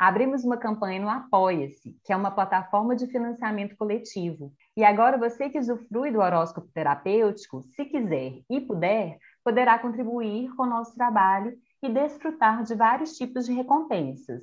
abrimos uma campanha no Apoia-se, que é uma plataforma de financiamento coletivo. E agora você que usufrui do horóscopo terapêutico, se quiser e puder, poderá contribuir com o nosso trabalho e desfrutar de vários tipos de recompensas,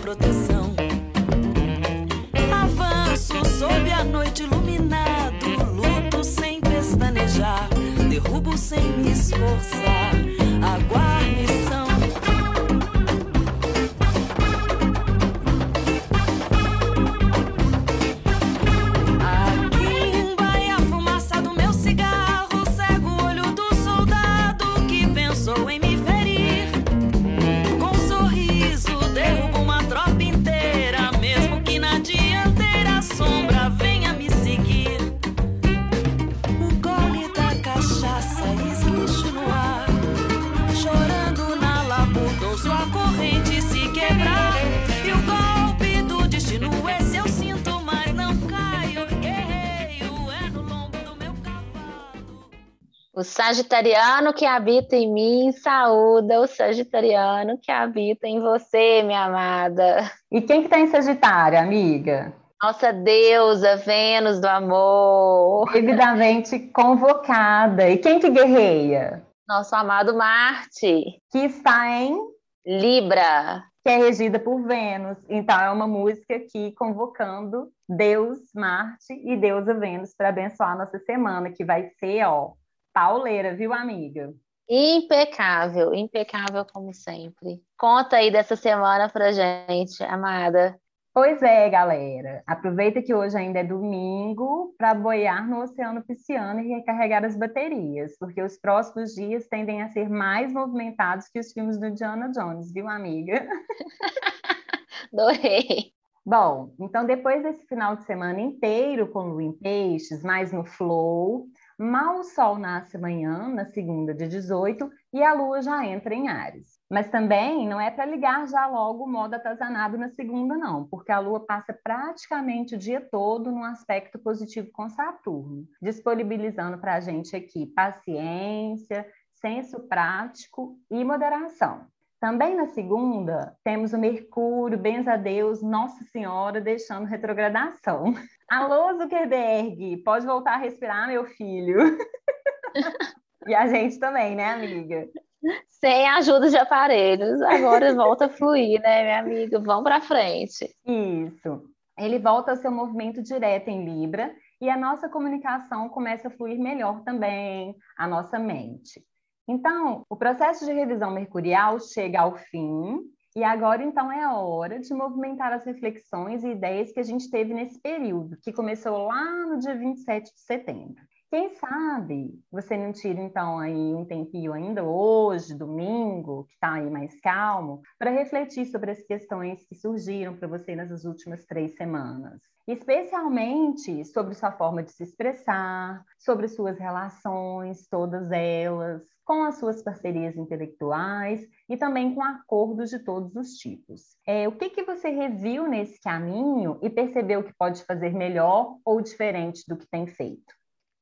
Proteção. Avanço sob a noite iluminado, luto sem pestanejar, derrubo sem me esforçar. Sagitariano que habita em mim saúda o sagitariano que habita em você, minha amada. E quem que está em Sagitário, amiga? Nossa deusa, Vênus do amor. Devidamente convocada. E quem que guerreia? Nosso amado Marte. Que está em Libra. Que é regida por Vênus. Então é uma música aqui convocando Deus Marte e deusa Vênus para abençoar a nossa semana, que vai ser, ó, pauleira, viu, amiga? Impecável, impecável como sempre. Conta aí dessa semana pra gente, amada. Pois é, galera. Aproveita que hoje ainda é domingo para boiar no Oceano Pisciano e recarregar as baterias, porque os próximos dias tendem a ser mais movimentados que os filmes do Diana Jones, viu, amiga? Adorei. Bom, então depois desse final de semana inteiro com o em peixes, mais no flow, Mal o Sol nasce amanhã, na segunda de 18, e a Lua já entra em Ares. Mas também não é para ligar já logo o modo atazanado na segunda, não, porque a Lua passa praticamente o dia todo num aspecto positivo com Saturno, disponibilizando para a gente aqui paciência, senso prático e moderação. Também na segunda, temos o Mercúrio, benza a Deus, Nossa Senhora, deixando retrogradação. Alô, Zuckerberg, pode voltar a respirar, meu filho. e a gente também, né, amiga? Sem ajuda de aparelhos, agora volta a fluir, né, minha amiga? Vamos para frente. Isso. Ele volta ao seu movimento direto em Libra e a nossa comunicação começa a fluir melhor também, a nossa mente. Então, o processo de revisão mercurial chega ao fim e agora então é a hora de movimentar as reflexões e ideias que a gente teve nesse período, que começou lá no dia 27 de setembro. Quem sabe você não tira então aí um tempinho ainda hoje, domingo, que está aí mais calmo, para refletir sobre as questões que surgiram para você nas últimas três semanas. Especialmente sobre sua forma de se expressar, sobre suas relações, todas elas, com as suas parcerias intelectuais e também com acordos de todos os tipos. É, o que, que você reviu nesse caminho e percebeu que pode fazer melhor ou diferente do que tem feito?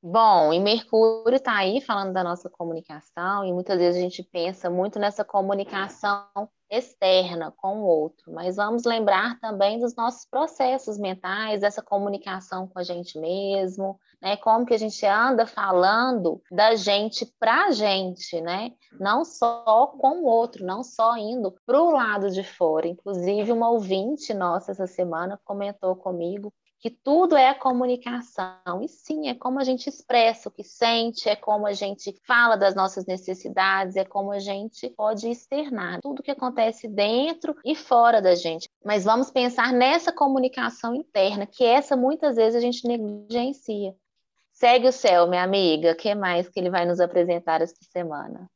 Bom, e Mercúrio está aí falando da nossa comunicação, e muitas vezes a gente pensa muito nessa comunicação externa com o outro, mas vamos lembrar também dos nossos processos mentais, dessa comunicação com a gente mesmo, né? Como que a gente anda falando da gente para a gente, né? Não só com o outro, não só indo para o lado de fora. Inclusive, uma ouvinte nossa essa semana comentou comigo que tudo é a comunicação. E sim, é como a gente expressa o que sente, é como a gente fala das nossas necessidades, é como a gente pode externar tudo que acontece dentro e fora da gente. Mas vamos pensar nessa comunicação interna, que essa muitas vezes a gente negligencia. Segue o céu, minha amiga. O que mais que ele vai nos apresentar esta semana?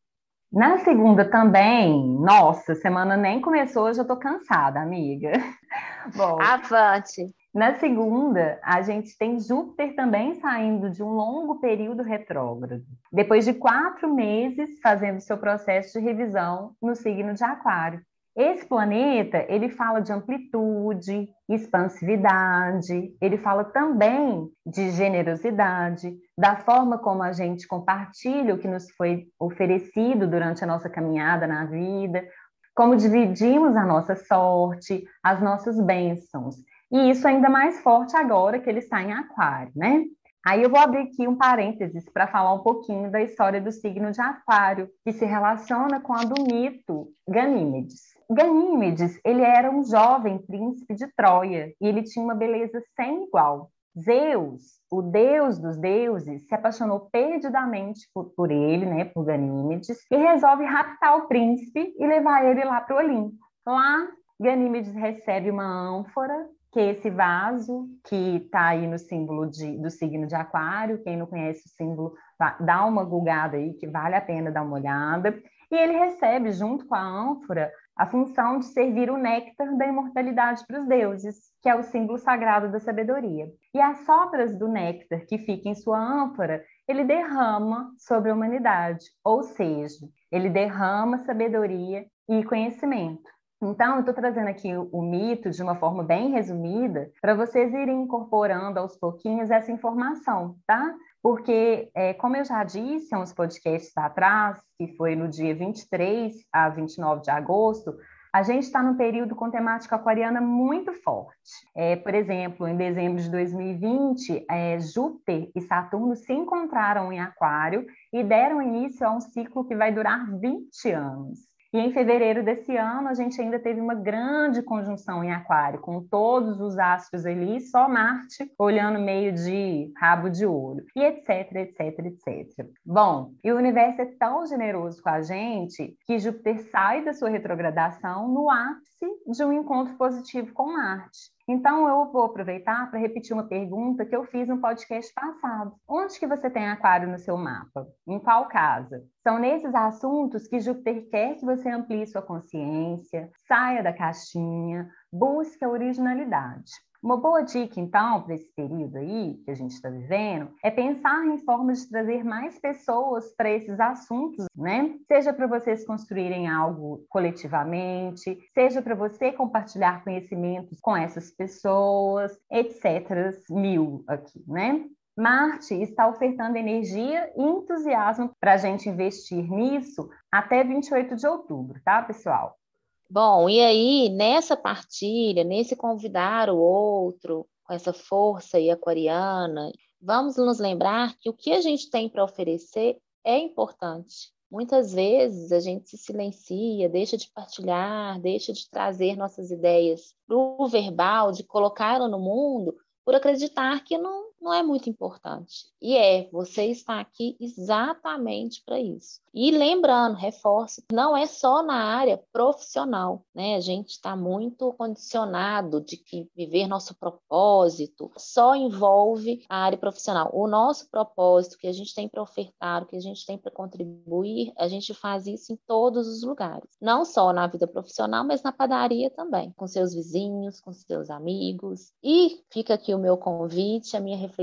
Na segunda também, nossa, semana nem começou, eu já tô cansada, amiga. Bom, avante. Na segunda, a gente tem Júpiter também saindo de um longo período retrógrado, depois de quatro meses fazendo seu processo de revisão no signo de Aquário. Esse planeta, ele fala de amplitude, expansividade, ele fala também de generosidade, da forma como a gente compartilha o que nos foi oferecido durante a nossa caminhada na vida, como dividimos a nossa sorte, as nossas bênçãos. E isso é ainda mais forte agora que ele está em Aquário, né? Aí eu vou abrir aqui um parênteses para falar um pouquinho da história do signo de Aquário, que se relaciona com a do mito Ganímedes. Ganímedes, ele era um jovem príncipe de Troia e ele tinha uma beleza sem igual. Zeus, o deus dos deuses, se apaixonou perdidamente por, por ele, né, por Ganímedes, e resolve raptar o príncipe e levar ele lá para o Olimpo. Lá, Ganímedes recebe uma ânfora que esse vaso que está aí no símbolo de, do signo de Aquário. Quem não conhece o símbolo, dá uma gulgada aí, que vale a pena dar uma olhada. E ele recebe, junto com a ânfora, a função de servir o néctar da imortalidade para os deuses, que é o símbolo sagrado da sabedoria. E as sobras do néctar que fica em sua ânfora, ele derrama sobre a humanidade, ou seja, ele derrama sabedoria e conhecimento. Então, eu estou trazendo aqui o, mito de uma forma bem resumida para vocês irem incorporando aos pouquinhos essa informação, tá? Porque, é, como eu já disse há uns podcasts atrás, que foi no dia 23 a 29 de agosto, a gente está num período com temática aquariana muito forte. É, por exemplo, em dezembro de 2020, é, Júpiter e Saturno se encontraram em Aquário e deram início a um ciclo que vai durar 20 anos. E em fevereiro desse ano, a gente ainda teve uma grande conjunção em Aquário, com todos os astros ali, só Marte olhando meio de rabo de ouro, e etc, etc, etc. Bom, e o universo é tão generoso com a gente que Júpiter sai da sua retrogradação no ápice de um encontro positivo com Marte. Então, eu vou aproveitar para repetir uma pergunta que eu fiz no podcast passado. Onde que você tem aquário no seu mapa? Em qual casa? São nesses assuntos que Júpiter quer que você amplie sua consciência, saia da caixinha, busque a originalidade. Uma boa dica, então, para esse período aí que a gente está vivendo, é pensar em formas de trazer mais pessoas para esses assuntos, né? Seja para vocês construírem algo coletivamente, seja para você compartilhar conhecimentos com essas pessoas, etc. Mil aqui, né? Marte está ofertando energia e entusiasmo para a gente investir nisso até 28 de outubro, tá, pessoal? Bom, e aí, nessa partilha, nesse convidar o outro, com essa força aí aquariana, vamos nos lembrar que o que a gente tem para oferecer é importante. Muitas vezes a gente se silencia, deixa de partilhar, deixa de trazer nossas ideias para o verbal, de colocá-la no mundo, por acreditar que não, não é muito importante. E é, você está aqui exatamente para isso. E lembrando, reforço, não é só na área profissional, né? A gente está muito condicionado de que viver nosso propósito só envolve a área profissional. O nosso propósito que a gente tem para ofertar, o que a gente tem para contribuir, a gente faz isso em todos os lugares. Não só na vida profissional, mas na padaria também, com seus vizinhos, com seus amigos. E fica aqui o meu convite, a minha reflexão.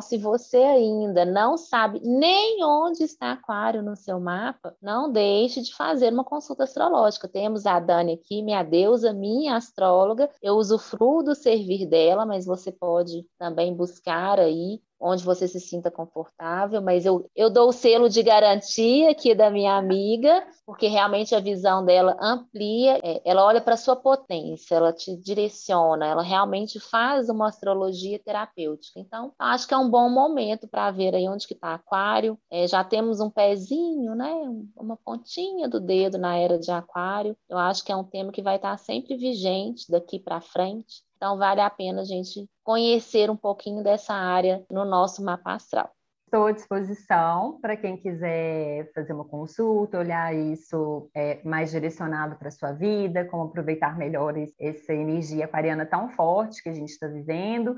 Se você ainda não sabe nem onde está Aquário no seu mapa, não deixe de fazer uma consulta astrológica. Temos a Dani aqui, minha deusa, minha astróloga. Eu usufruo do servir dela, mas você pode também buscar aí onde você se sinta confortável, mas eu, eu dou o selo de garantia aqui da minha amiga, porque realmente a visão dela amplia, é, ela olha para a sua potência, ela te direciona, ela realmente faz uma astrologia terapêutica. Então, acho que é um bom momento para ver aí onde que está Aquário. É, já temos um pezinho, né, uma pontinha do dedo na era de Aquário. Eu acho que é um tema que vai estar sempre vigente daqui para frente. Então, vale a pena a gente conhecer um pouquinho dessa área no nosso mapa astral. Estou à disposição para quem quiser fazer uma consulta, olhar isso é, mais direcionado para a sua vida, como aproveitar melhor essa energia aquariana tão forte que a gente está vivendo.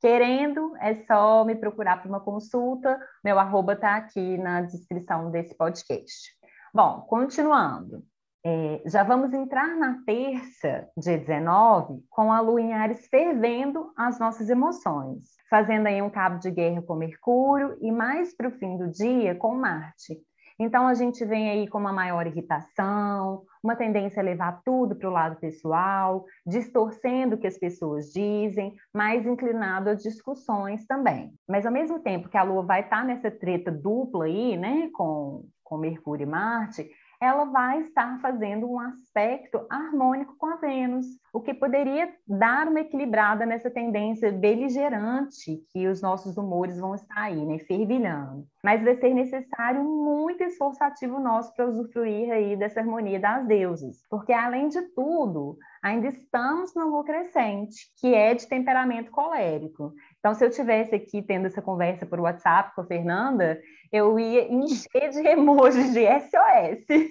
Querendo, é só me procurar para uma consulta. Meu arroba está aqui na descrição desse podcast. Bom, continuando. É, já vamos entrar na terça, dia 19, com a lua em Ares fervendo as nossas emoções, fazendo aí um cabo de guerra com Mercúrio e mais para o fim do dia com Marte. Então a gente vem aí com uma maior irritação, uma tendência a levar tudo para o lado pessoal, distorcendo o que as pessoas dizem, mais inclinado a discussões também. Mas ao mesmo tempo que a Lua vai estar tá nessa treta dupla aí, né, com, com Mercúrio e Marte, ela vai estar fazendo um aspecto harmônico com a Vênus, o que poderia dar uma equilibrada nessa tendência beligerante que os nossos humores vão estar aí, né, fervilhando. Mas vai ser necessário muito esforço ativo nosso para usufruir aí dessa harmonia das deusas, porque além de tudo, ainda estamos no lua crescente, que é de temperamento colérico. Então, se eu tivesse aqui tendo essa conversa por WhatsApp com a Fernanda, eu ia encher de emojis de SOS.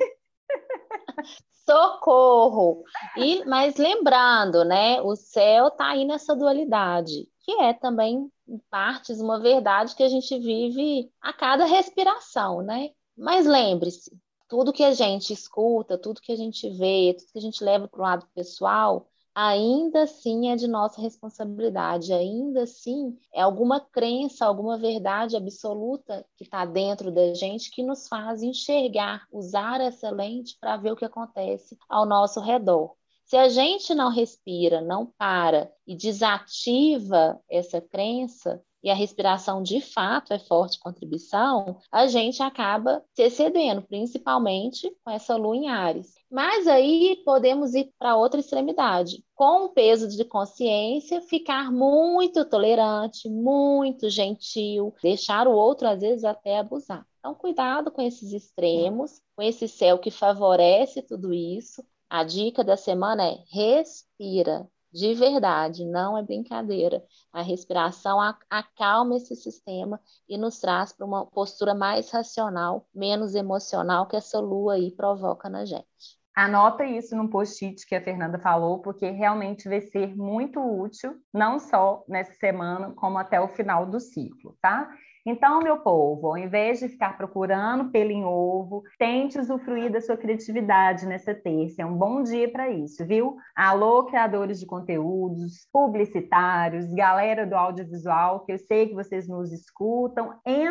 Socorro! E, mas lembrando, né, o céu está aí nessa dualidade, que é também, em partes, uma verdade que a gente vive a cada respiração, né? Mas lembre-se, tudo que a gente escuta, tudo que a gente vê, tudo que a gente leva para o lado pessoal, ainda assim é de nossa responsabilidade, ainda assim é alguma crença, alguma verdade absoluta que está dentro da gente que nos faz enxergar, usar essa lente para ver o que acontece ao nosso redor. Se a gente não respira, não para e desativa essa crença, e a respiração de fato é forte contribuição, a gente acaba se excedendo, principalmente com essa lua em Ares. Mas aí podemos ir para outra extremidade. Com o peso de consciência, ficar muito tolerante, muito gentil, deixar o outro, às vezes, até abusar. Então, cuidado com esses extremos, com esse céu que favorece tudo isso. A dica da semana é respira, de verdade, não é brincadeira. A respiração acalma esse sistema e nos traz para uma postura mais racional, menos emocional que essa lua aí provoca na gente. Anota isso no post-it que a Fernanda falou, porque realmente vai ser muito útil, não só nessa semana, como até o final do ciclo, tá? Então, meu povo, ao invés de ficar procurando pelo em ovo, tente usufruir da sua criatividade nessa terça. É um bom dia para isso, viu? Alô, criadores de conteúdos, publicitários, galera do audiovisual, que eu sei que vocês nos escutam e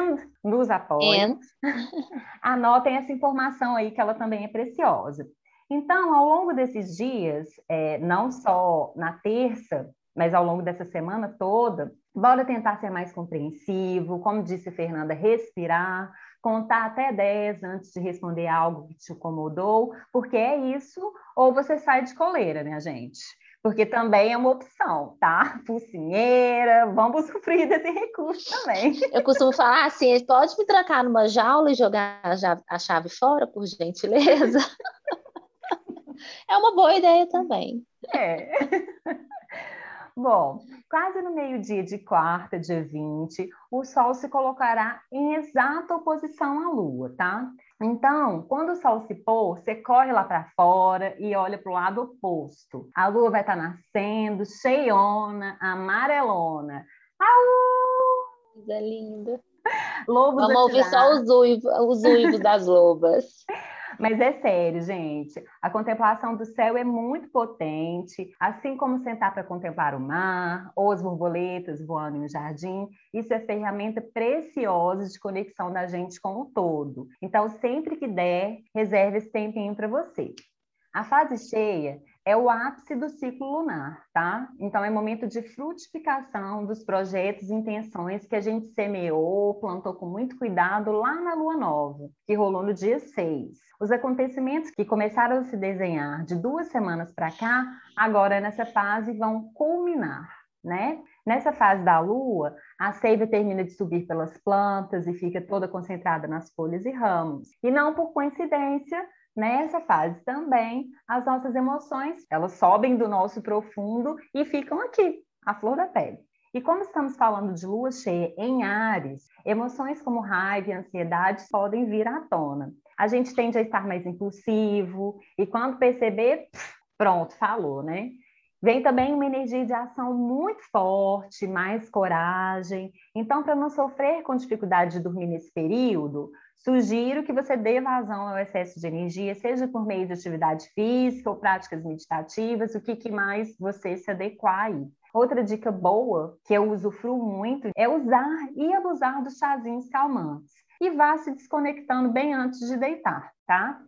nos apoiam. Anotem essa informação aí, que ela também é preciosa. Então, ao longo desses dias, é, não só na terça, mas ao longo dessa semana toda, bora tentar ser mais compreensivo, como disse Fernanda, respirar, contar até 10 antes de responder algo que te incomodou, porque é isso, ou você sai de coleira, né, gente? Porque também é uma opção, tá? Focinheira, vamos sofrer desse recurso também. Eu costumo falar assim: pode me trancar numa jaula e jogar a chave fora, por gentileza? É uma boa ideia também. É. Bom, quase no meio-dia de quarta, dia 20, o Sol se colocará em exata oposição à Lua, tá? Então, quando o Sol se pôr, você corre lá para fora e olha para o lado oposto. A Lua vai estar tá nascendo, cheiona, amarelona. Au! Coisa linda. Lobos Vamos ouvir só os uivos, os uivos das lobas. Mas é sério, gente. A contemplação do céu é muito potente, assim como sentar para contemplar o mar ou as borboletas voando no jardim. Isso é ferramenta preciosa de conexão da gente com o todo. Então, sempre que der, reserve esse tempinho para você. A fase cheia é o ápice do ciclo lunar, tá? Então é momento de frutificação dos projetos e intenções que a gente semeou, plantou com muito cuidado lá na lua nova, que rolou no dia 6. Os acontecimentos que começaram a se desenhar de duas semanas para cá, agora nessa fase vão culminar, né? Nessa fase da lua, a seiva termina de subir pelas plantas e fica toda concentrada nas folhas e ramos. E não por coincidência, Nessa fase também, as nossas emoções, elas sobem do nosso profundo e ficam aqui, à flor da pele. E como estamos falando de lua cheia em Ares, emoções como raiva e ansiedade podem vir à tona. A gente tende a estar mais impulsivo e quando perceber, pronto, falou, né? Vem também uma energia de ação muito forte, mais coragem. Então, para não sofrer com dificuldade de dormir nesse período, Sugiro que você dê vazão ao excesso de energia, seja por meio de atividade física ou práticas meditativas, o que, que mais você se adequar aí. Outra dica boa, que eu usufruo muito, é usar e abusar dos chazinhos calmantes. E vá se desconectando bem antes de deitar, tá?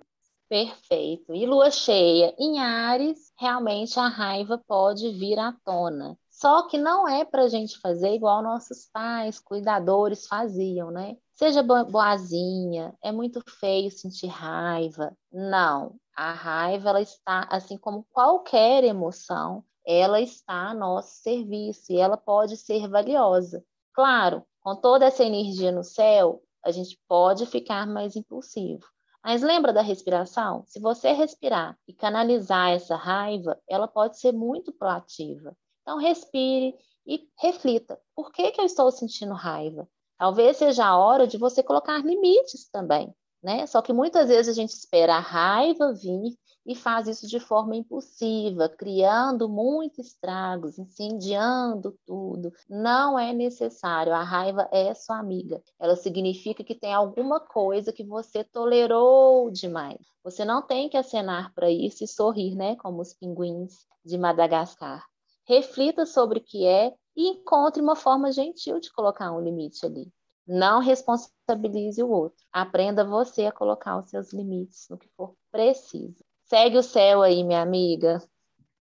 Perfeito. E lua cheia em Ares, realmente a raiva pode vir à tona. Só que não é para a gente fazer igual nossos pais, cuidadores faziam, né? Seja boazinha, é muito feio sentir raiva. Não, a raiva ela está, assim como qualquer emoção, ela está a nosso serviço e ela pode ser valiosa. Claro, com toda essa energia no céu, a gente pode ficar mais impulsivo. Mas lembra da respiração? Se você respirar e canalizar essa raiva, ela pode ser muito proativa. Então, respire e reflita: por que, que eu estou sentindo raiva? Talvez seja a hora de você colocar limites também, né? Só que muitas vezes a gente espera a raiva vir e faz isso de forma impulsiva, criando muitos estragos, incendiando tudo. Não é necessário. A raiva é sua amiga. Ela significa que tem alguma coisa que você tolerou demais. Você não tem que acenar para isso e sorrir, né? Como os pinguins de Madagascar reflita sobre o que é e encontre uma forma gentil de colocar um limite ali. Não responsabilize o outro. Aprenda você a colocar os seus limites no que for preciso. Segue o céu aí, minha amiga.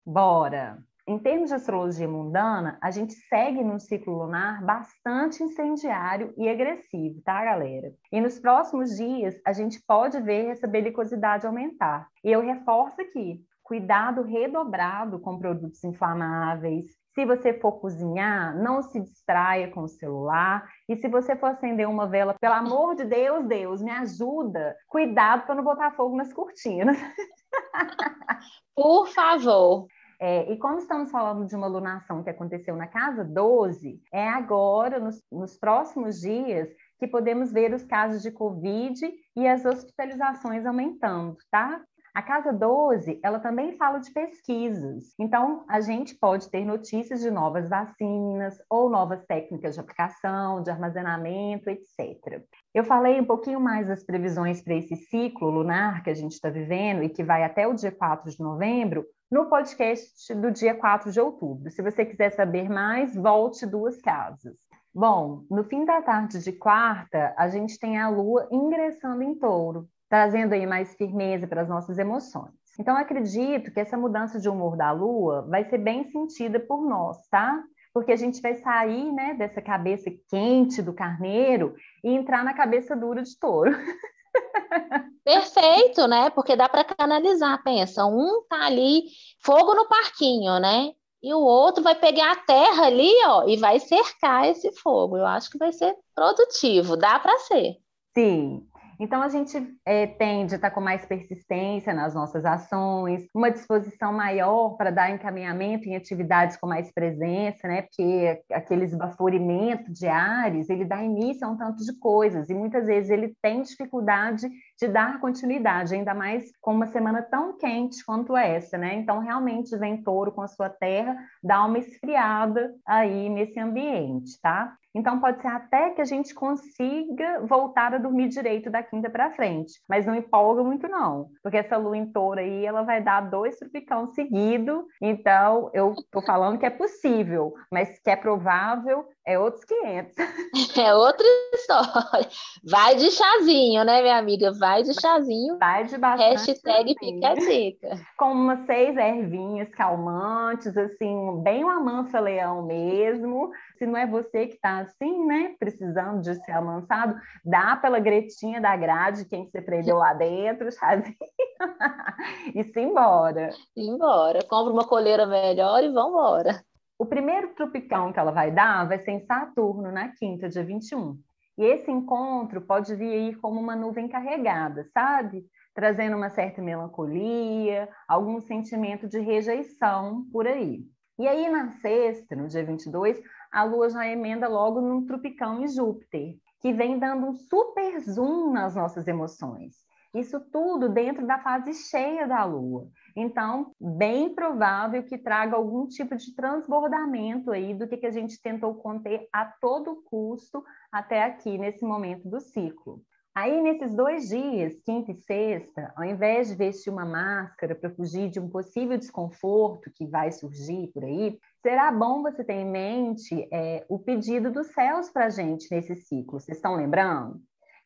Bora! Em termos de astrologia mundana, a gente segue num ciclo lunar bastante incendiário e agressivo, tá, galera? E nos próximos dias, a gente pode ver essa belicosidade aumentar. E eu reforço aqui: cuidado redobrado com produtos inflamáveis. Se você for cozinhar, não se distraia com o celular. E se você for acender uma vela, pelo amor de Deus, Deus, me ajuda. Cuidado para não botar fogo nas cortinas. Por favor. É, e como estamos falando de uma lunação que aconteceu na casa 12, é agora, nos, nos próximos dias, que podemos ver os casos de Covid e as hospitalizações aumentando, tá? A Casa 12, ela também fala de pesquisas. Então, a gente pode ter notícias de novas vacinas ou novas técnicas de aplicação, de armazenamento, etc. Eu falei um pouquinho mais das previsões para esse ciclo lunar que a gente está vivendo e que vai até o dia 4 de novembro, no podcast do dia 4 de outubro. Se você quiser saber mais, volte duas casas. Bom, no fim da tarde de quarta, a gente tem a Lua ingressando em touro trazendo aí mais firmeza para as nossas emoções. Então, acredito que essa mudança de humor da Lua vai ser bem sentida por nós, tá? Porque a gente vai sair né, dessa cabeça quente do carneiro e entrar na cabeça dura de touro. Perfeito, né? Porque dá para canalizar, pensa, um tá ali, fogo no parquinho, né? E o outro vai pegar a terra ali, ó, e vai cercar esse fogo. Eu acho que vai ser produtivo, dá para ser. Sim, então, a gente é, tende a estar com mais persistência nas nossas ações, uma disposição maior para dar encaminhamento em atividades com mais presença, né? Porque aquele esbaforimento de ares, ele dá início a um tanto de coisas, e muitas vezes ele tem dificuldade de dar continuidade, ainda mais com uma semana tão quente quanto essa, né? Então, realmente, vem touro com a sua terra, dá uma esfriada aí nesse ambiente, tá? Então, pode ser até que a gente consiga voltar a dormir direito da quinta para frente, mas não empolga muito, não, porque essa lua em touro aí, ela vai dar dois trupicão seguido. Então, eu tô falando que é possível, mas que é provável, é outros 500. É outra história. Vai de chazinho, né, minha amiga? Vai de chazinho. Vai de bastante. Hashtag fica a dica. Com umas seis ervinhas calmantes, assim, bem uma mansa leão mesmo. Se não é você que está assim, né, precisando de ser amansado, dá pela gretinha da grade, quem você prendeu lá dentro, chazinho. e se embora. Embora. Compra uma coleira melhor e vambora. O primeiro tropicão que ela vai dar vai ser em Saturno, na quinta, dia 21. E esse encontro pode vir aí como uma nuvem carregada, sabe? Trazendo uma certa melancolia, algum sentimento de rejeição por aí. E aí, na sexta, no dia 22, a Lua já emenda logo num tropicão em Júpiter, que vem dando um super zoom nas nossas emoções. Isso tudo dentro da fase cheia da Lua. Então, bem provável que traga algum tipo de transbordamento aí do que, que a gente tentou conter a todo custo até aqui, nesse momento do ciclo. Aí, nesses dois dias, quinta e sexta, ao invés de vestir uma máscara para fugir de um possível desconforto que vai surgir por aí, será bom você ter em mente é, o pedido dos céus para a gente nesse ciclo. Vocês estão lembrando?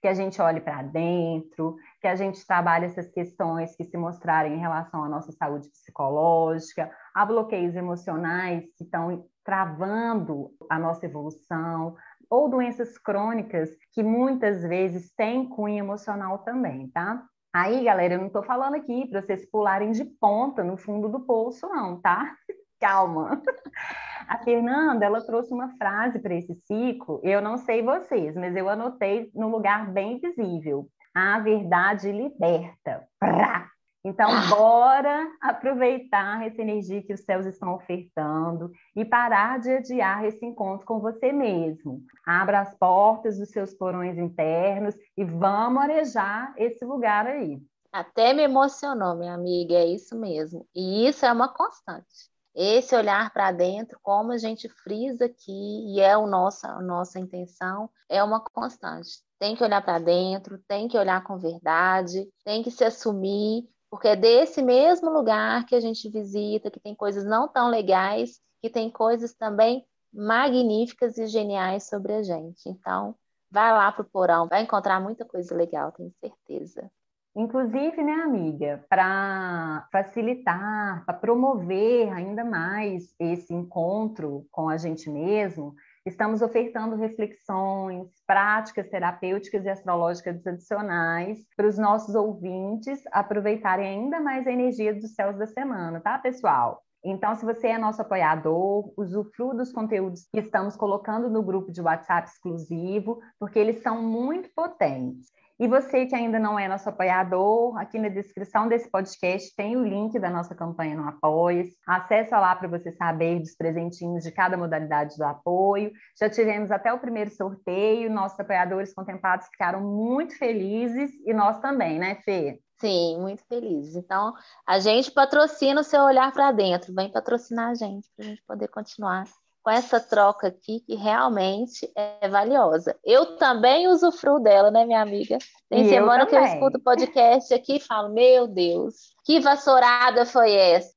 Que a gente olhe para dentro, que a gente trabalhe essas questões que se mostrarem em relação à nossa saúde psicológica, a bloqueios emocionais que estão travando a nossa evolução, ou doenças crônicas que muitas vezes têm cunho emocional também, tá? Aí, galera, eu não estou falando aqui para vocês pularem de ponta no fundo do poço, não, tá? Calma. A Fernanda, ela trouxe uma frase para esse ciclo, eu não sei vocês, mas eu anotei no lugar bem visível. A verdade liberta. Prá! Então, bora aproveitar essa energia que os céus estão ofertando e parar de adiar esse encontro com você mesmo. Abra as portas dos seus porões internos e vamos arejar esse lugar aí. Até me emocionou, minha amiga, é isso mesmo. E isso é uma constante esse olhar para dentro, como a gente frisa aqui, e é o nossa, a nossa intenção, é uma constante. Tem que olhar para dentro, tem que olhar com verdade, tem que se assumir, porque é desse mesmo lugar que a gente visita, que tem coisas não tão legais, que tem coisas também magníficas e geniais sobre a gente. Então, vai lá pro porão, vai encontrar muita coisa legal, tenho certeza. Inclusive, né, amiga, para facilitar, para promover ainda mais esse encontro com a gente mesmo, estamos ofertando reflexões, práticas terapêuticas e astrológicas adicionais para os nossos ouvintes aproveitarem ainda mais a energia dos céus da semana, tá, pessoal? Então, se você é nosso apoiador, usufrua dos conteúdos que estamos colocando no grupo de WhatsApp exclusivo, porque eles são muito potentes. E você que ainda não é nosso apoiador, aqui na descrição desse podcast tem o link da nossa campanha no Apoies. Acessa lá para você saber dos presentinhos de cada modalidade do apoio. Já tivemos até o primeiro sorteio, nossos apoiadores contemplados ficaram muito felizes e nós também, né, Fê? Sim, muito felizes. Então, a gente patrocina o seu olhar para dentro. Vem patrocinar a gente para a gente poder continuar com essa troca aqui que realmente é valiosa. Eu também usufruo dela, né, minha amiga? Tem e semana eu que eu escuto podcast aqui e falo, meu Deus, que vassourada foi essa?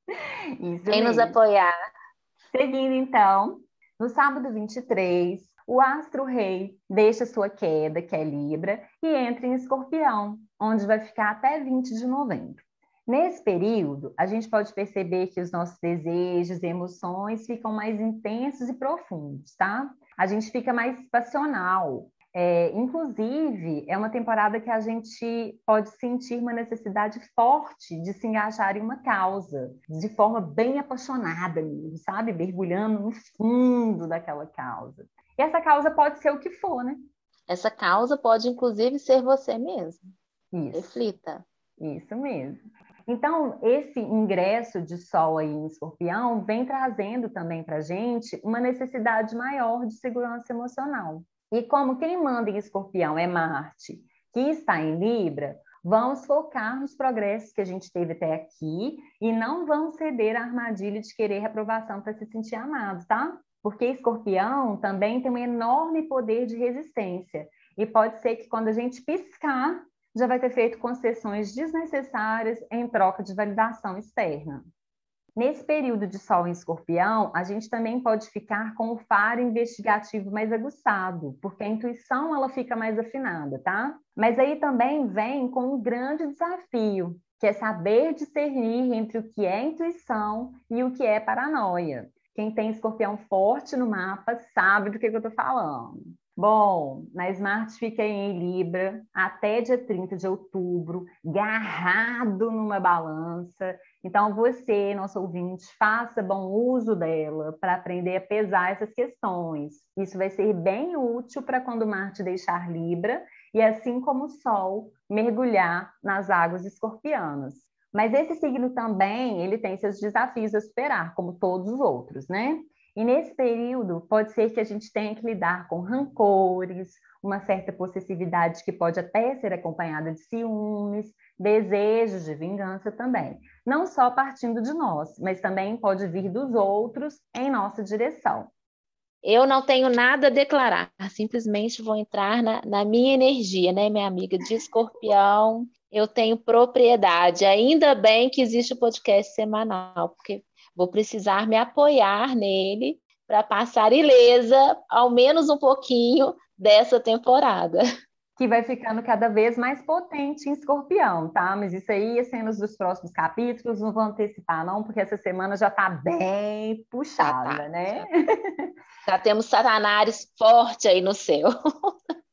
Isso mesmo. nos apoiar. Seguindo, então, no sábado 23, o astro rei deixa sua queda, que é Libra, e entra em Escorpião, onde vai ficar até 20 de novembro. Nesse período, a gente pode perceber que os nossos desejos e emoções ficam mais intensos e profundos, tá? A gente fica mais passional. É, inclusive, é uma temporada que a gente pode sentir uma necessidade forte de se engajar em uma causa, de forma bem apaixonada mesmo, sabe? Mergulhando no fundo daquela causa. E essa causa pode ser o que for, né? Essa causa pode, inclusive, ser você mesmo. Isso. Reflita. Isso mesmo. Então, esse ingresso de Sol aí em Escorpião vem trazendo também para a gente uma necessidade maior de segurança emocional. E como quem manda em Escorpião é Marte, que está em Libra, vamos focar nos progressos que a gente teve até aqui e não vamos ceder à armadilha de querer reprovação para se sentir amado, tá? Porque Escorpião também tem um enorme poder de resistência. E pode ser que quando a gente piscar, já vai ter feito concessões desnecessárias em troca de validação externa. Nesse período de Sol em Escorpião, a gente também pode ficar com o faro investigativo mais aguçado, porque a intuição ela fica mais afinada, tá? Mas aí também vem com um grande desafio, que é saber discernir entre o que é intuição e o que é paranoia. Quem tem escorpião forte no mapa sabe do que, que eu estou falando. Bom, na Smart fica em Libra até dia 30 de outubro, garrado numa balança. Então, você, nosso ouvinte, faça bom uso dela para aprender a pesar essas questões. Isso vai ser bem útil para quando Marte deixar Libra e, assim como o Sol, mergulhar nas águas escorpianas. Mas esse signo também, ele tem seus desafios a superar, como todos os outros, né? E nesse período, pode ser que a gente tenha que lidar com rancores, uma certa possessividade que pode até ser acompanhada de ciúmes, desejos de vingança também. Não só partindo de nós, mas também pode vir dos outros em nossa direção. Eu não tenho nada a declarar, simplesmente vou entrar na, na minha energia, né, minha amiga de escorpião. Eu tenho propriedade. Ainda bem que existe o podcast semanal, porque Vou precisar me apoiar nele para passar ilesa, ao menos um pouquinho, dessa temporada. Que vai ficando cada vez mais potente em escorpião, tá? Mas isso aí é cenas dos próximos capítulos, não vou antecipar, não, porque essa semana já está bem puxada, tá, né? Já, já temos Satanares forte aí no céu.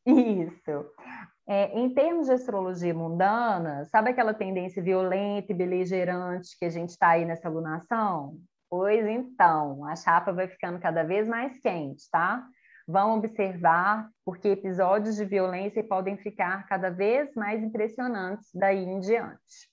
Isso. É, em termos de astrologia mundana, sabe aquela tendência violenta e beligerante que a gente está aí nessa lunação? Pois então, a chapa vai ficando cada vez mais quente, tá? Vão observar, porque episódios de violência podem ficar cada vez mais impressionantes daí em diante.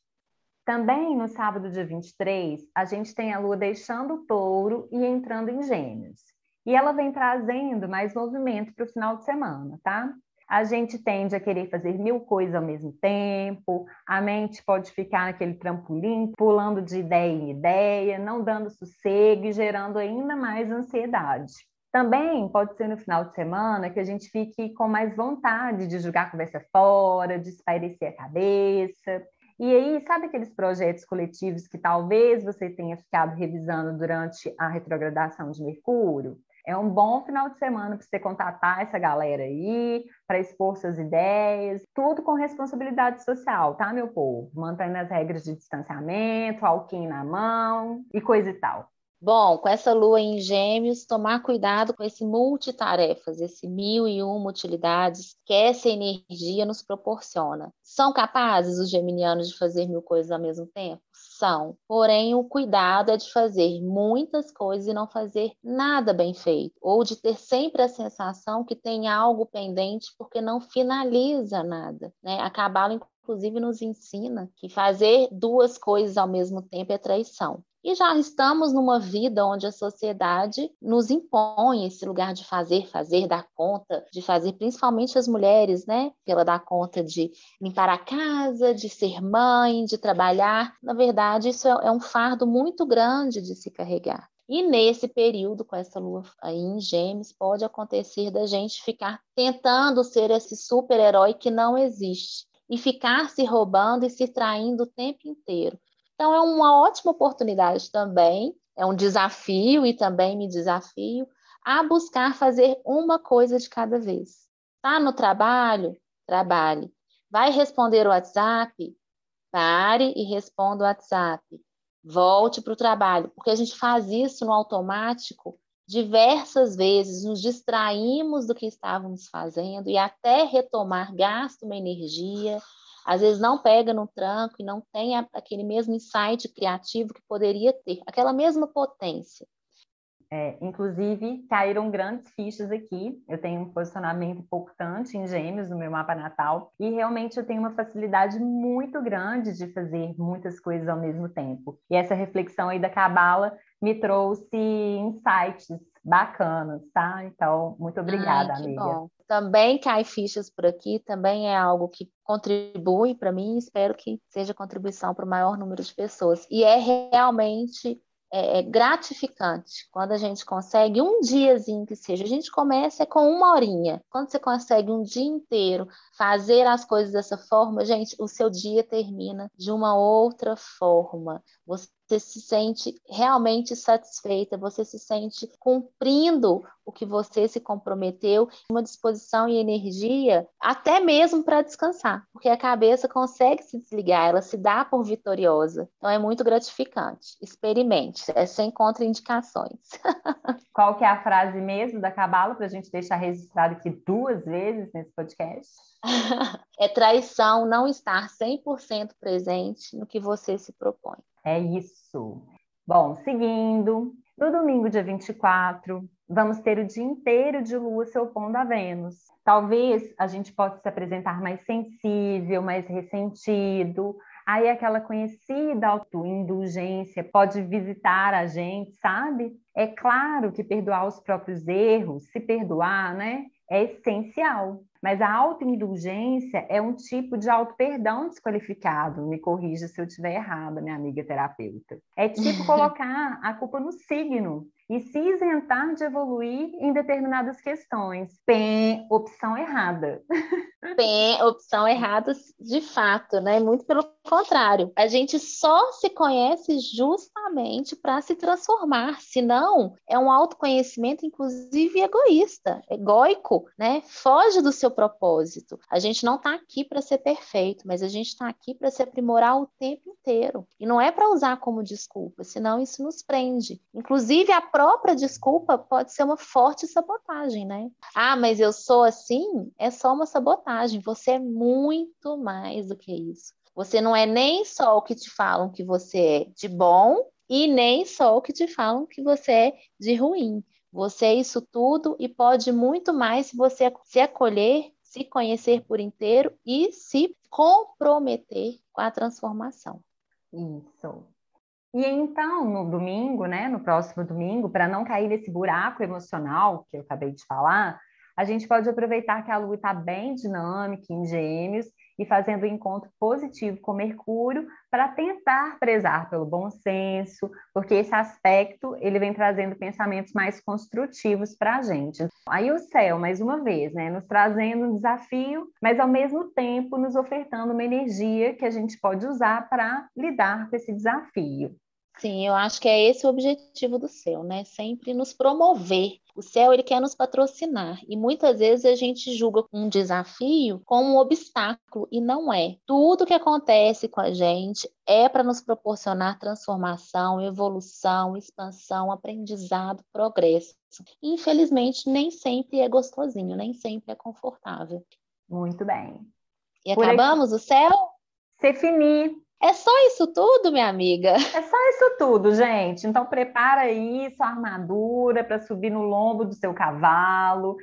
Também no sábado, dia 23, a gente tem a lua deixando o touro e entrando em gêmeos. E ela vem trazendo mais movimento para o final de semana, tá? A gente tende a querer fazer mil coisas ao mesmo tempo, a mente pode ficar naquele trampolim, pulando de ideia em ideia, não dando sossego e gerando ainda mais ansiedade. Também pode ser no final de semana que a gente fique com mais vontade de jogar conversa fora, de espairecer a cabeça. E aí, sabe aqueles projetos coletivos que talvez você tenha ficado revisando durante a retrogradação de Mercúrio? É um bom final de semana para você contatar essa galera aí, para expor suas ideias, tudo com responsabilidade social, tá, meu povo? Mantendo as regras de distanciamento, alquim na mão e coisa e tal. Bom, com essa lua em gêmeos, tomar cuidado com esse multitarefas, esse mil e uma utilidades que essa energia nos proporciona. São capazes os geminianos de fazer mil coisas ao mesmo tempo? Porém, o cuidado é de fazer muitas coisas e não fazer nada bem feito, ou de ter sempre a sensação que tem algo pendente porque não finaliza nada. Né? A Cabala, inclusive, nos ensina que fazer duas coisas ao mesmo tempo é traição. E já estamos numa vida onde a sociedade nos impõe esse lugar de fazer, fazer, dar conta, de fazer, principalmente as mulheres, né? Ela dá conta de limpar a casa, de ser mãe, de trabalhar. Na verdade, isso é um fardo muito grande de se carregar. E nesse período, com essa lua aí em Gêmeos, pode acontecer da gente ficar tentando ser esse super-herói que não existe e ficar se roubando e se traindo o tempo inteiro. Então, é uma ótima oportunidade também, é um desafio e também me desafio a buscar fazer uma coisa de cada vez. Tá no trabalho? Trabalhe. Vai responder o WhatsApp? Pare e responda o WhatsApp. Volte para o trabalho, porque a gente faz isso no automático diversas vezes, nos distraímos do que estávamos fazendo e até retomar gasta uma energia, às vezes não pega no tranco e não tem aquele mesmo insight criativo que poderia ter, aquela mesma potência. É, inclusive, caíram grandes fichas aqui. Eu tenho um posicionamento importante em gêmeos no meu mapa natal e realmente eu tenho uma facilidade muito grande de fazer muitas coisas ao mesmo tempo. E essa reflexão aí da cabala me trouxe insights bacanas, tá? Então, muito obrigada, Ai, amiga. Bom. Também cai fichas por aqui, também é algo que contribui para mim, espero que seja contribuição para o maior número de pessoas. E é realmente é, é, gratificante quando a gente consegue um diazinho que seja. A gente começa com uma horinha. Quando você consegue um dia inteiro fazer as coisas dessa forma, gente, o seu dia termina de uma outra forma. Você você se sente realmente satisfeita, você se sente cumprindo o que você se comprometeu, uma disposição e energia, até mesmo para descansar, porque a cabeça consegue se desligar, ela se dá por vitoriosa. Então é muito gratificante. Experimente, é sem contraindicações. Qual que é a frase mesmo da Cabala para a gente deixar registrado aqui duas vezes nesse podcast? é traição não estar 100% presente no que você se propõe. É isso. Bom, seguindo, no domingo, dia 24, vamos ter o dia inteiro de lua se opondo a Vênus. Talvez a gente possa se apresentar mais sensível, mais ressentido. Aí aquela conhecida autoindulgência pode visitar a gente, sabe? É claro que perdoar os próprios erros, se perdoar, né, é essencial. Mas a autoindulgência é um tipo de auto-perdão desqualificado. Me corrija se eu estiver errada, minha amiga terapeuta. É tipo colocar a culpa no signo e se isentar de evoluir em determinadas questões. Pem, opção errada. Pem, opção errada de fato, né? Muito pelo contrário. A gente só se conhece justamente para se transformar, senão é um autoconhecimento inclusive egoísta, egóico, né? Foge do seu propósito. A gente não está aqui para ser perfeito, mas a gente está aqui para se aprimorar o tempo inteiro. E não é para usar como desculpa, senão isso nos prende. Inclusive a própria desculpa pode ser uma forte sabotagem, né? Ah, mas eu sou assim, é só uma sabotagem. Você é muito mais do que isso. Você não é nem só o que te falam que você é de bom e nem só o que te falam que você é de ruim. Você é isso tudo e pode muito mais se você se acolher, se conhecer por inteiro e se comprometer com a transformação. Isso. E então, no domingo, né, no próximo domingo, para não cair nesse buraco emocional que eu acabei de falar, a gente pode aproveitar que a Lua está bem dinâmica em Gêmeos e fazendo um encontro positivo com Mercúrio para tentar prezar pelo bom senso, porque esse aspecto ele vem trazendo pensamentos mais construtivos para a gente. Aí o céu, mais uma vez, né, nos trazendo um desafio, mas ao mesmo tempo nos ofertando uma energia que a gente pode usar para lidar com esse desafio. Sim, eu acho que é esse o objetivo do céu, né? Sempre nos promover. O céu ele quer nos patrocinar e muitas vezes a gente julga um desafio como um obstáculo e não é. Tudo que acontece com a gente é para nos proporcionar transformação, evolução, expansão, aprendizado, progresso. Infelizmente, nem sempre é gostosinho, nem sempre é confortável. Muito bem. E Por acabamos aqui... o céu? Se finir. É só isso tudo, minha amiga? É só isso tudo, gente. Então prepara aí sua armadura para subir no lombo do seu cavalo.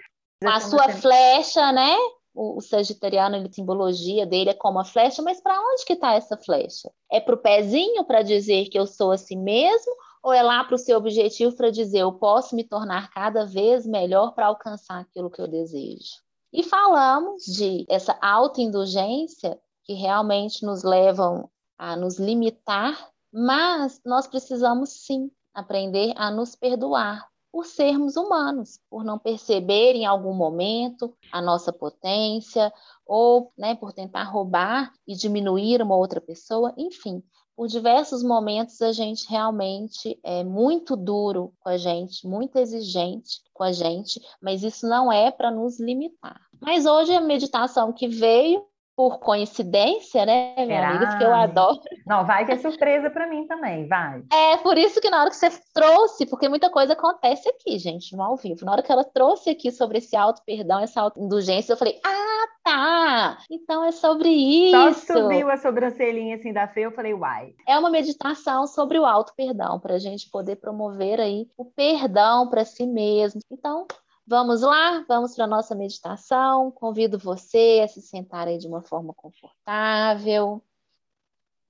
A sua sempre... flecha, né? O, o sagitariano, a simbologia dele é como a flecha, mas para onde que está essa flecha? É para o pezinho para dizer que eu sou assim mesmo? Ou é lá para o seu objetivo para dizer eu posso me tornar cada vez melhor para alcançar aquilo que eu desejo? E falamos de essa autoindulgência que realmente nos levam a nos limitar, mas nós precisamos sim aprender a nos perdoar por sermos humanos, por não perceber em algum momento a nossa potência ou né, por tentar roubar e diminuir uma outra pessoa, enfim. Por diversos momentos a gente realmente é muito duro com a gente, muito exigente com a gente, mas isso não é para nos limitar. Mas hoje a meditação que veio por coincidência, né, minha Será? amiga? Porque eu adoro. Não, vai que é surpresa para mim também, vai. É por isso que na hora que você trouxe, porque muita coisa acontece aqui, gente, no ao vivo. Na hora que ela trouxe aqui sobre esse auto-perdão, essa auto-indulgência, eu falei, ah, tá! Então é sobre isso. Só subiu a sobrancelhinha assim da Fê, eu falei, uai. É uma meditação sobre o auto-perdão, para a gente poder promover aí o perdão para si mesmo. Então, Vamos lá, vamos para a nossa meditação. Convido você a se sentar aí de uma forma confortável.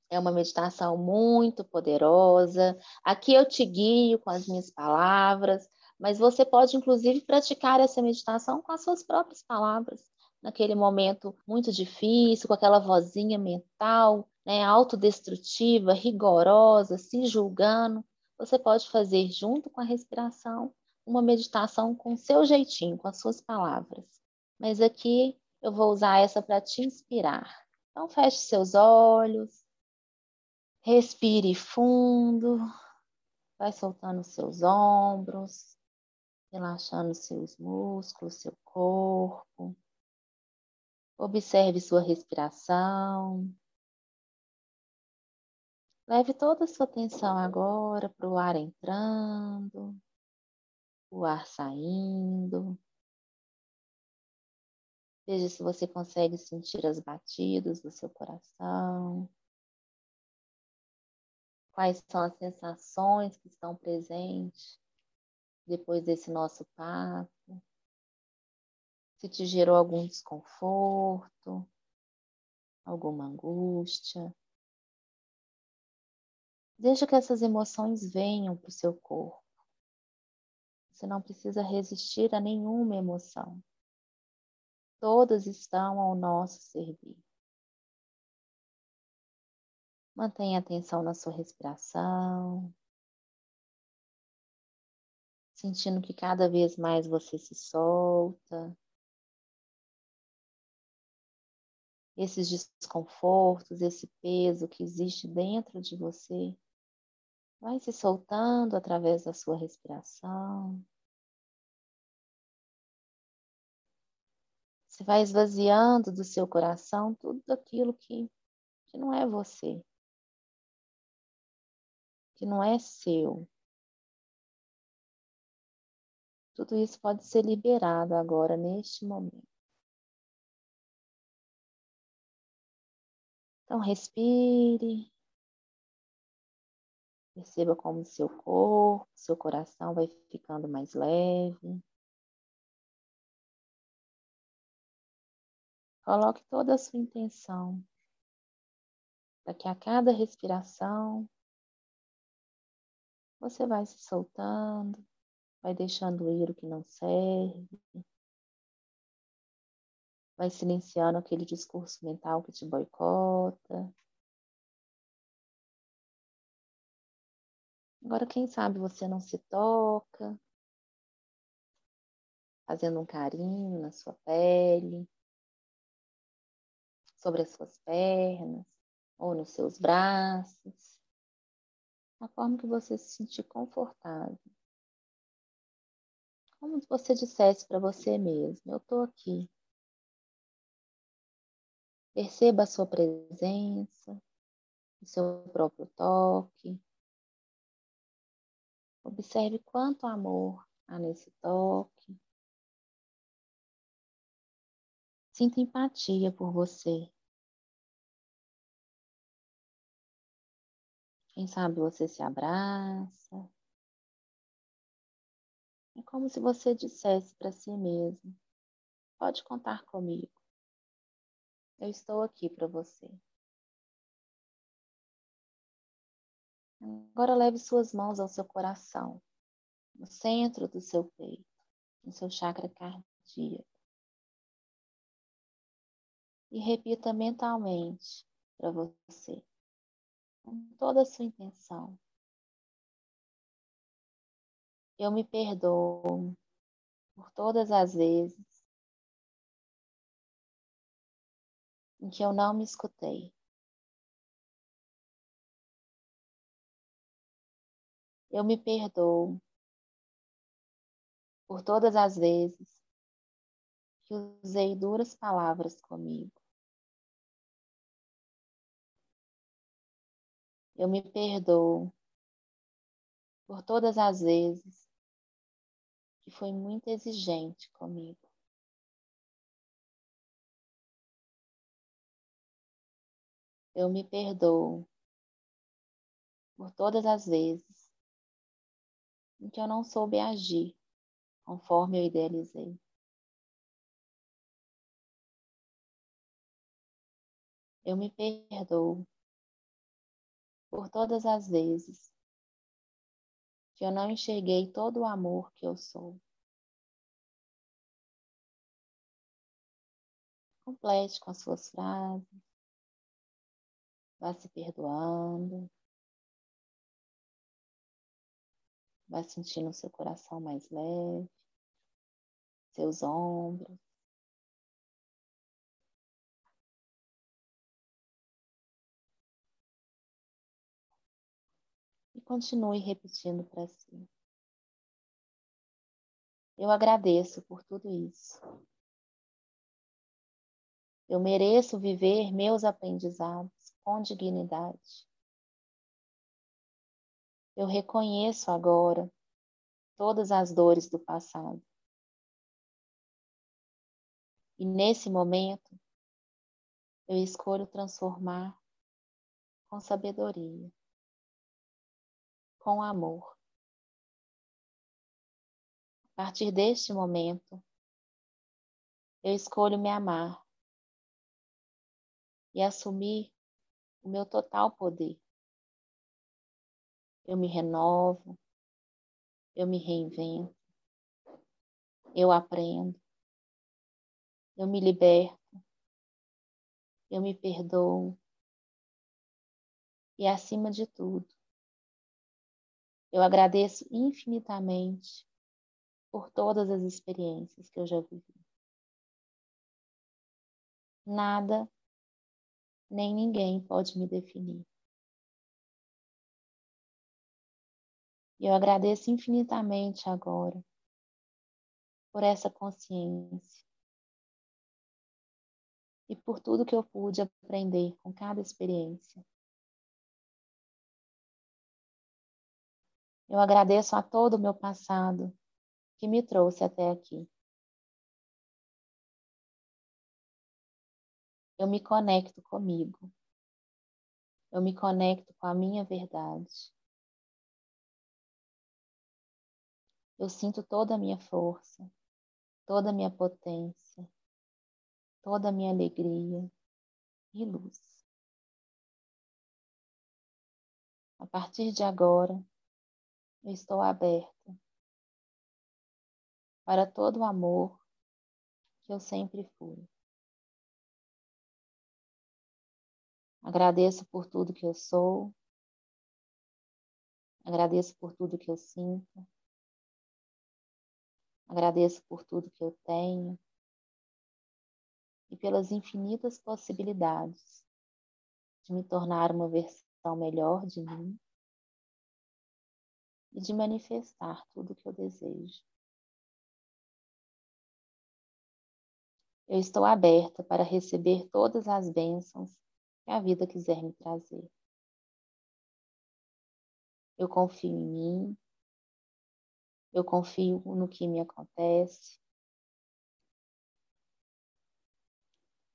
É uma meditação muito poderosa. Aqui eu te guio com as minhas palavras, mas você pode, inclusive, praticar essa meditação com as suas próprias palavras. Naquele momento muito difícil, com aquela vozinha mental, né, autodestrutiva, rigorosa, se julgando, você pode fazer junto com a respiração uma meditação com seu jeitinho, com as suas palavras. Mas aqui eu vou usar essa para te inspirar. Então, feche seus olhos, respire fundo, vai soltando seus ombros, relaxando seus músculos, seu corpo. Observe sua respiração. Leve toda a sua atenção agora para o ar entrando o ar saindo. Veja se você consegue sentir as batidas do seu coração. Quais são as sensações que estão presentes depois desse nosso papo? Se te gerou algum desconforto, alguma angústia. Deixa que essas emoções venham para o seu corpo. Você não precisa resistir a nenhuma emoção. Todas estão ao nosso servir. Mantenha atenção na sua respiração, sentindo que cada vez mais você se solta. Esses desconfortos, esse peso que existe dentro de você, vai se soltando através da sua respiração. Você vai esvaziando do seu coração tudo aquilo que, que não é você, que não é seu. Tudo isso pode ser liberado agora, neste momento. Então, respire. Perceba como seu corpo, seu coração vai ficando mais leve. Coloque toda a sua intenção para que a cada respiração você vai se soltando, vai deixando ir o que não serve, vai silenciando aquele discurso mental que te boicota. Agora, quem sabe você não se toca, fazendo um carinho na sua pele sobre as suas pernas ou nos seus braços, da forma que você se sentir confortável. Como se você dissesse para você mesmo: Eu estou aqui. Perceba a sua presença, o seu próprio toque. Observe quanto amor há nesse toque. Sinta empatia por você. Quem sabe você se abraça. É como se você dissesse para si mesmo: pode contar comigo. Eu estou aqui para você. Agora leve suas mãos ao seu coração, no centro do seu peito, no seu chakra cardíaco e repita mentalmente para você, com toda a sua intenção. Eu me perdoo por todas as vezes em que eu não me escutei. Eu me perdoo por todas as vezes que usei duras palavras comigo. Eu me perdoo por todas as vezes que foi muito exigente comigo. Eu me perdoo por todas as vezes em que eu não soube agir conforme eu idealizei. Eu me perdoo por todas as vezes que eu não enxerguei todo o amor que eu sou. Complete com as suas frases. Vá se perdoando. Vá sentindo seu coração mais leve, seus ombros. Continue repetindo para si. Eu agradeço por tudo isso. Eu mereço viver meus aprendizados com dignidade. Eu reconheço agora todas as dores do passado. E nesse momento, eu escolho transformar com sabedoria, com amor. A partir deste momento, eu escolho me amar e assumir o meu total poder. Eu me renovo, eu me reinvento, eu aprendo, eu me liberto, eu me perdoo e, acima de tudo, eu agradeço infinitamente por todas as experiências que eu já vivi. Nada nem ninguém pode me definir. Eu agradeço infinitamente agora por essa consciência e por tudo que eu pude aprender com cada experiência. Eu agradeço a todo o meu passado que me trouxe até aqui. eu me conecto comigo. Eu me conecto com a minha verdade. Eu sinto toda a minha força, toda a minha potência, toda a minha alegria e luz. A partir de agora, estou aberta para todo o amor que eu sempre fui. Agradeço por tudo que eu sou. Agradeço por tudo que eu sinto. Agradeço por tudo que eu tenho e pelas infinitas possibilidades de me tornar uma versão melhor de mim e de manifestar tudo o que eu desejo. Eu estou aberta para receber todas as bênçãos que a vida quiser me trazer. Eu confio em mim, eu confio no que me acontece,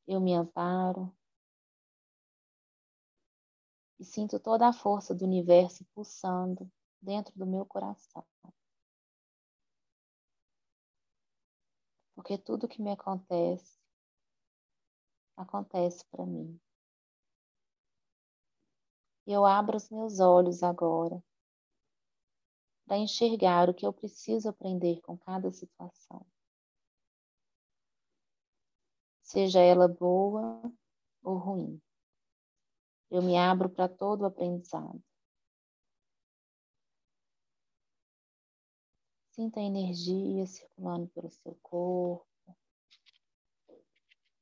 eu me amparo e sinto toda a força do universo pulsando dentro do meu coração. Porque tudo que me acontece, acontece para mim. Eu abro os meus olhos agora para enxergar o que eu preciso aprender com cada situação. Seja ela boa ou ruim. Eu me abro para todo o aprendizado. Sinta a energia circulando pelo seu corpo.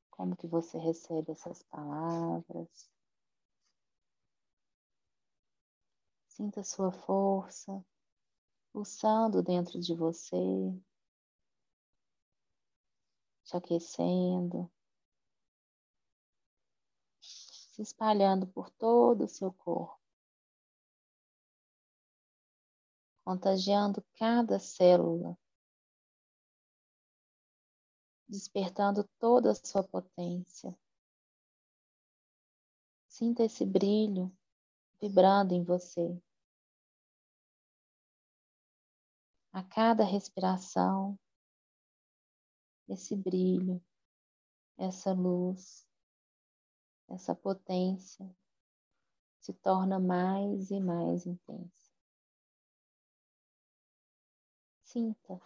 Como que você recebe essas palavras. Sinta sua força pulsando dentro de você, te aquecendo, se espalhando por todo o seu corpo. Contagiando cada célula, despertando toda a sua potência. Sinta esse brilho vibrando em você. A cada respiração, esse brilho, essa luz, essa potência se torna mais e mais intensa. Sinta.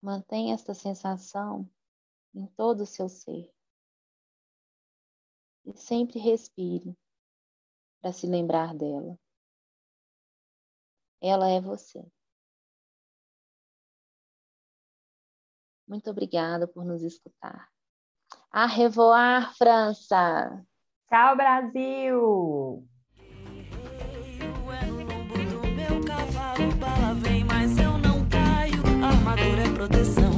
Mantenha esta sensação em todo o seu ser. E sempre respire para se lembrar dela. Ela é você. Muito obrigada por nos escutar. A revoar, França! Tchau, Brasil! Proteção.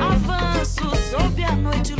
Avanço sob a noite